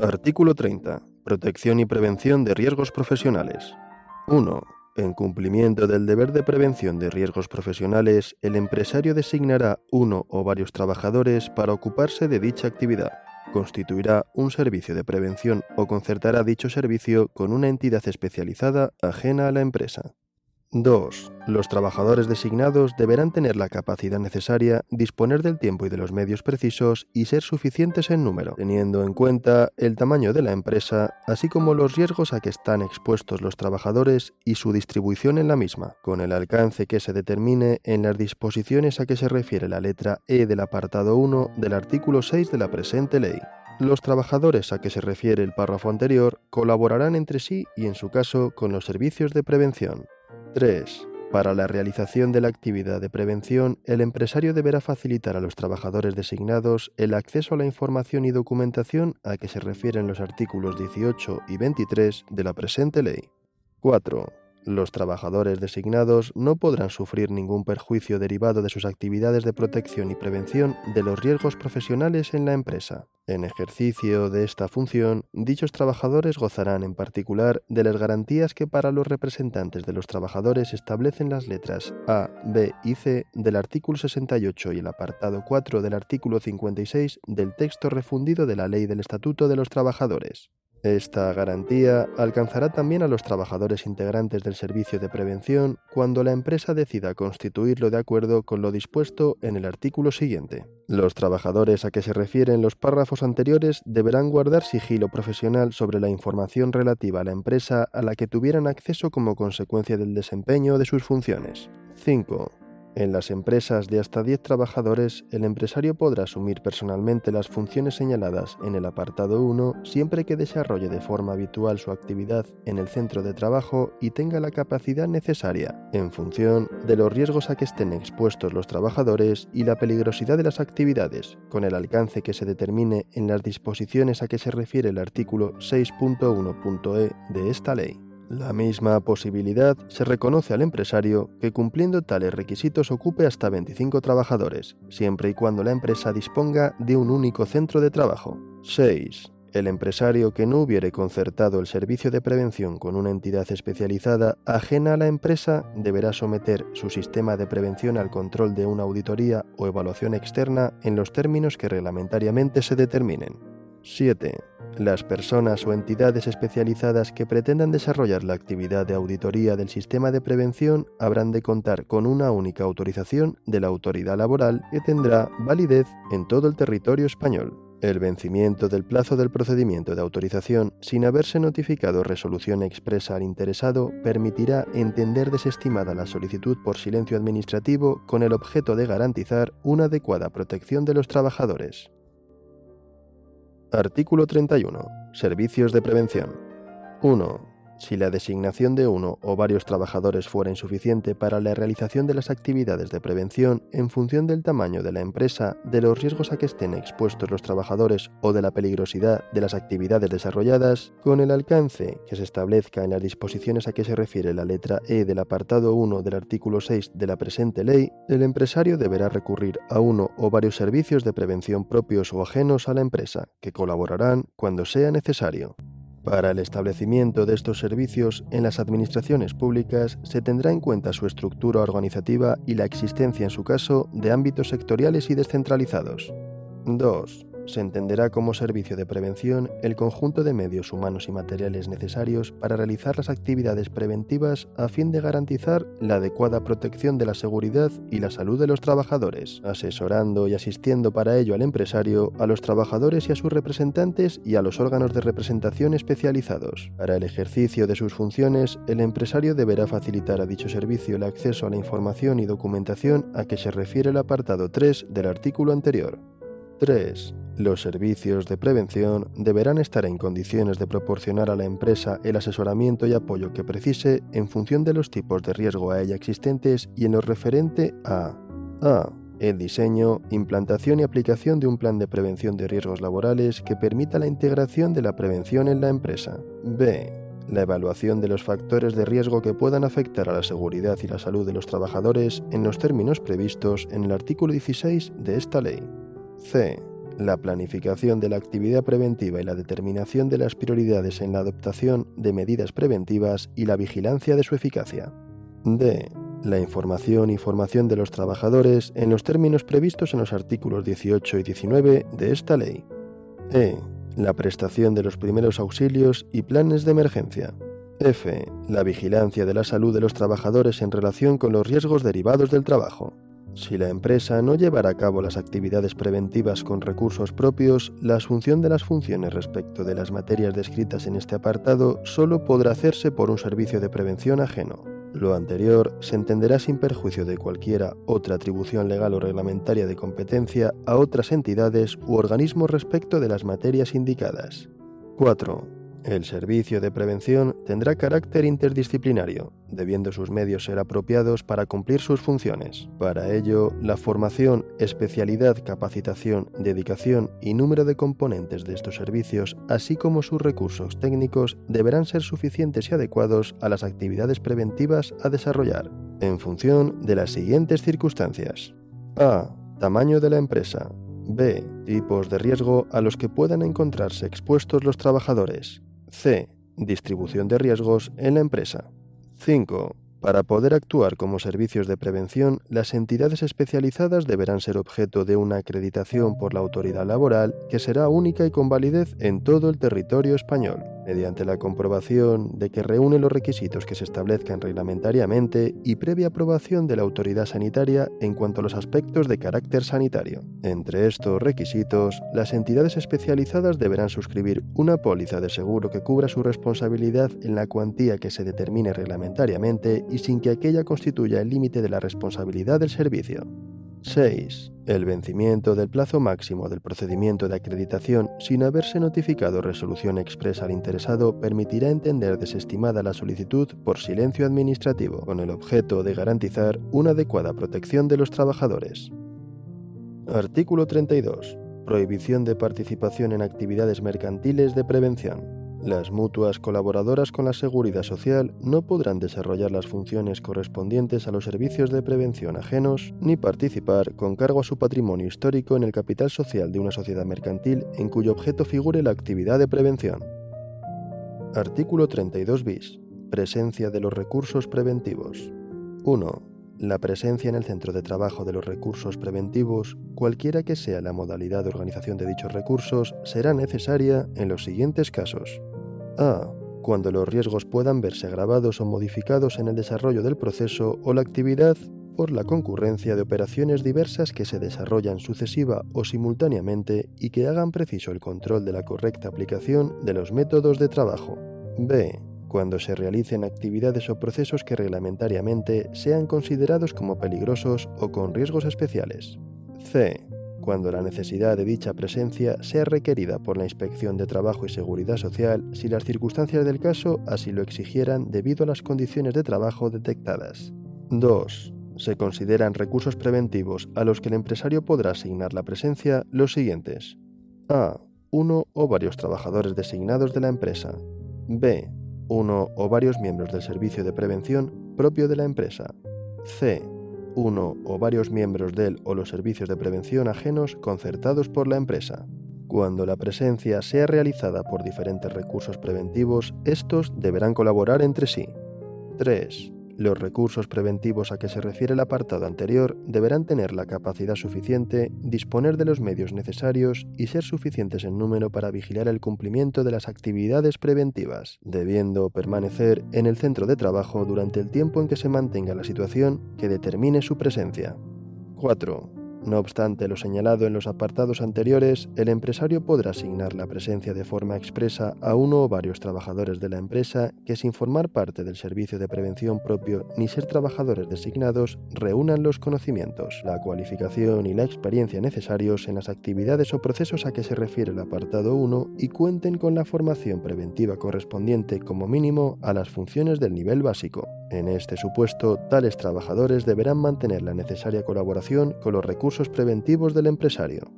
Artículo 30. Protección y prevención de riesgos profesionales. 1. En cumplimiento del deber de prevención de riesgos profesionales, el empresario designará uno o varios trabajadores para ocuparse de dicha actividad. Constituirá un servicio de prevención o concertará dicho servicio con una entidad especializada ajena a la empresa. 2. Los trabajadores designados deberán tener la capacidad necesaria, disponer del tiempo y de los medios precisos y ser suficientes en número, teniendo en cuenta el tamaño de la empresa, así como los riesgos a que están expuestos los trabajadores y su distribución en la misma, con el alcance que se determine en las disposiciones a que se refiere la letra E del apartado 1 del artículo 6 de la presente ley. Los trabajadores a que se refiere el párrafo anterior colaborarán entre sí y en su caso con los servicios de prevención. 3. Para la realización de la actividad de prevención, el empresario deberá facilitar a los trabajadores designados el acceso a la información y documentación a que se refieren los artículos 18 y 23 de la presente ley. 4. Los trabajadores designados no podrán sufrir ningún perjuicio derivado de sus actividades de protección y prevención de los riesgos profesionales en la empresa. En ejercicio de esta función, dichos trabajadores gozarán en particular de las garantías que para los representantes de los trabajadores establecen las letras A, B y C del artículo 68 y el apartado 4 del artículo 56 del texto refundido de la Ley del Estatuto de los Trabajadores. Esta garantía alcanzará también a los trabajadores integrantes del servicio de prevención cuando la empresa decida constituirlo de acuerdo con lo dispuesto en el artículo siguiente. Los trabajadores a que se refieren los párrafos anteriores deberán guardar sigilo profesional sobre la información relativa a la empresa a la que tuvieran acceso como consecuencia del desempeño de sus funciones. 5. En las empresas de hasta 10 trabajadores, el empresario podrá asumir personalmente las funciones señaladas en el apartado 1 siempre que desarrolle de forma habitual su actividad en el centro de trabajo y tenga la capacidad necesaria, en función de los riesgos a que estén expuestos los trabajadores y la peligrosidad de las actividades, con el alcance que se determine en las disposiciones a que se refiere el artículo 6.1.e de esta ley. La misma posibilidad se reconoce al empresario que cumpliendo tales requisitos ocupe hasta 25 trabajadores, siempre y cuando la empresa disponga de un único centro de trabajo. 6. El empresario que no hubiere concertado el servicio de prevención con una entidad especializada ajena a la empresa deberá someter su sistema de prevención al control de una auditoría o evaluación externa en los términos que reglamentariamente se determinen. 7. Las personas o entidades especializadas que pretendan desarrollar la actividad de auditoría del sistema de prevención habrán de contar con una única autorización de la autoridad laboral que tendrá validez en todo el territorio español. El vencimiento del plazo del procedimiento de autorización sin haberse notificado resolución expresa al interesado permitirá entender desestimada la solicitud por silencio administrativo con el objeto de garantizar una adecuada protección de los trabajadores. Artículo 31. Servicios de prevención. 1. Si la designación de uno o varios trabajadores fuera insuficiente para la realización de las actividades de prevención en función del tamaño de la empresa, de los riesgos a que estén expuestos los trabajadores o de la peligrosidad de las actividades desarrolladas, con el alcance que se establezca en las disposiciones a que se refiere la letra E del apartado 1 del artículo 6 de la presente ley, el empresario deberá recurrir a uno o varios servicios de prevención propios o ajenos a la empresa, que colaborarán cuando sea necesario. Para el establecimiento de estos servicios en las administraciones públicas se tendrá en cuenta su estructura organizativa y la existencia, en su caso, de ámbitos sectoriales y descentralizados. 2 se entenderá como servicio de prevención el conjunto de medios humanos y materiales necesarios para realizar las actividades preventivas a fin de garantizar la adecuada protección de la seguridad y la salud de los trabajadores, asesorando y asistiendo para ello al empresario, a los trabajadores y a sus representantes y a los órganos de representación especializados. Para el ejercicio de sus funciones, el empresario deberá facilitar a dicho servicio el acceso a la información y documentación a que se refiere el apartado 3 del artículo anterior. 3. Los servicios de prevención deberán estar en condiciones de proporcionar a la empresa el asesoramiento y apoyo que precise en función de los tipos de riesgo a ella existentes y en lo referente a a. El diseño, implantación y aplicación de un plan de prevención de riesgos laborales que permita la integración de la prevención en la empresa. B. La evaluación de los factores de riesgo que puedan afectar a la seguridad y la salud de los trabajadores en los términos previstos en el artículo 16 de esta ley. C la planificación de la actividad preventiva y la determinación de las prioridades en la adoptación de medidas preventivas y la vigilancia de su eficacia. D. La información y formación de los trabajadores en los términos previstos en los artículos 18 y 19 de esta ley. E. La prestación de los primeros auxilios y planes de emergencia. F. La vigilancia de la salud de los trabajadores en relación con los riesgos derivados del trabajo. Si la empresa no llevará a cabo las actividades preventivas con recursos propios, la asunción de las funciones respecto de las materias descritas en este apartado solo podrá hacerse por un servicio de prevención ajeno. Lo anterior se entenderá sin perjuicio de cualquiera otra atribución legal o reglamentaria de competencia a otras entidades u organismos respecto de las materias indicadas. 4. El servicio de prevención tendrá carácter interdisciplinario, debiendo sus medios ser apropiados para cumplir sus funciones. Para ello, la formación, especialidad, capacitación, dedicación y número de componentes de estos servicios, así como sus recursos técnicos, deberán ser suficientes y adecuados a las actividades preventivas a desarrollar, en función de las siguientes circunstancias. A. Tamaño de la empresa. B. Tipos de riesgo a los que puedan encontrarse expuestos los trabajadores. C. Distribución de riesgos en la empresa. 5. Para poder actuar como servicios de prevención, las entidades especializadas deberán ser objeto de una acreditación por la autoridad laboral que será única y con validez en todo el territorio español mediante la comprobación de que reúne los requisitos que se establezcan reglamentariamente y previa aprobación de la autoridad sanitaria en cuanto a los aspectos de carácter sanitario. Entre estos requisitos, las entidades especializadas deberán suscribir una póliza de seguro que cubra su responsabilidad en la cuantía que se determine reglamentariamente y sin que aquella constituya el límite de la responsabilidad del servicio. 6. El vencimiento del plazo máximo del procedimiento de acreditación sin haberse notificado resolución expresa al interesado permitirá entender desestimada la solicitud por silencio administrativo, con el objeto de garantizar una adecuada protección de los trabajadores. Artículo 32. Prohibición de participación en actividades mercantiles de prevención. Las mutuas colaboradoras con la Seguridad Social no podrán desarrollar las funciones correspondientes a los servicios de prevención ajenos ni participar con cargo a su patrimonio histórico en el capital social de una sociedad mercantil en cuyo objeto figure la actividad de prevención. Artículo 32 bis. Presencia de los recursos preventivos. 1. La presencia en el centro de trabajo de los recursos preventivos, cualquiera que sea la modalidad de organización de dichos recursos, será necesaria en los siguientes casos. A. Cuando los riesgos puedan verse agravados o modificados en el desarrollo del proceso o la actividad por la concurrencia de operaciones diversas que se desarrollan sucesiva o simultáneamente y que hagan preciso el control de la correcta aplicación de los métodos de trabajo. B. Cuando se realicen actividades o procesos que reglamentariamente sean considerados como peligrosos o con riesgos especiales. C cuando la necesidad de dicha presencia sea requerida por la Inspección de Trabajo y Seguridad Social si las circunstancias del caso así lo exigieran debido a las condiciones de trabajo detectadas. 2. Se consideran recursos preventivos a los que el empresario podrá asignar la presencia los siguientes. A. Uno o varios trabajadores designados de la empresa. B. Uno o varios miembros del servicio de prevención propio de la empresa. C uno o varios miembros del o los servicios de prevención ajenos concertados por la empresa. Cuando la presencia sea realizada por diferentes recursos preventivos, estos deberán colaborar entre sí. 3. Los recursos preventivos a que se refiere el apartado anterior deberán tener la capacidad suficiente, disponer de los medios necesarios y ser suficientes en número para vigilar el cumplimiento de las actividades preventivas, debiendo permanecer en el centro de trabajo durante el tiempo en que se mantenga la situación que determine su presencia. 4. No obstante lo señalado en los apartados anteriores, el empresario podrá asignar la presencia de forma expresa a uno o varios trabajadores de la empresa que sin formar parte del servicio de prevención propio ni ser trabajadores designados reúnan los conocimientos, la cualificación y la experiencia necesarios en las actividades o procesos a que se refiere el apartado 1 y cuenten con la formación preventiva correspondiente como mínimo a las funciones del nivel básico. En este supuesto, tales trabajadores deberán mantener la necesaria colaboración con los recursos preventivos del empresario.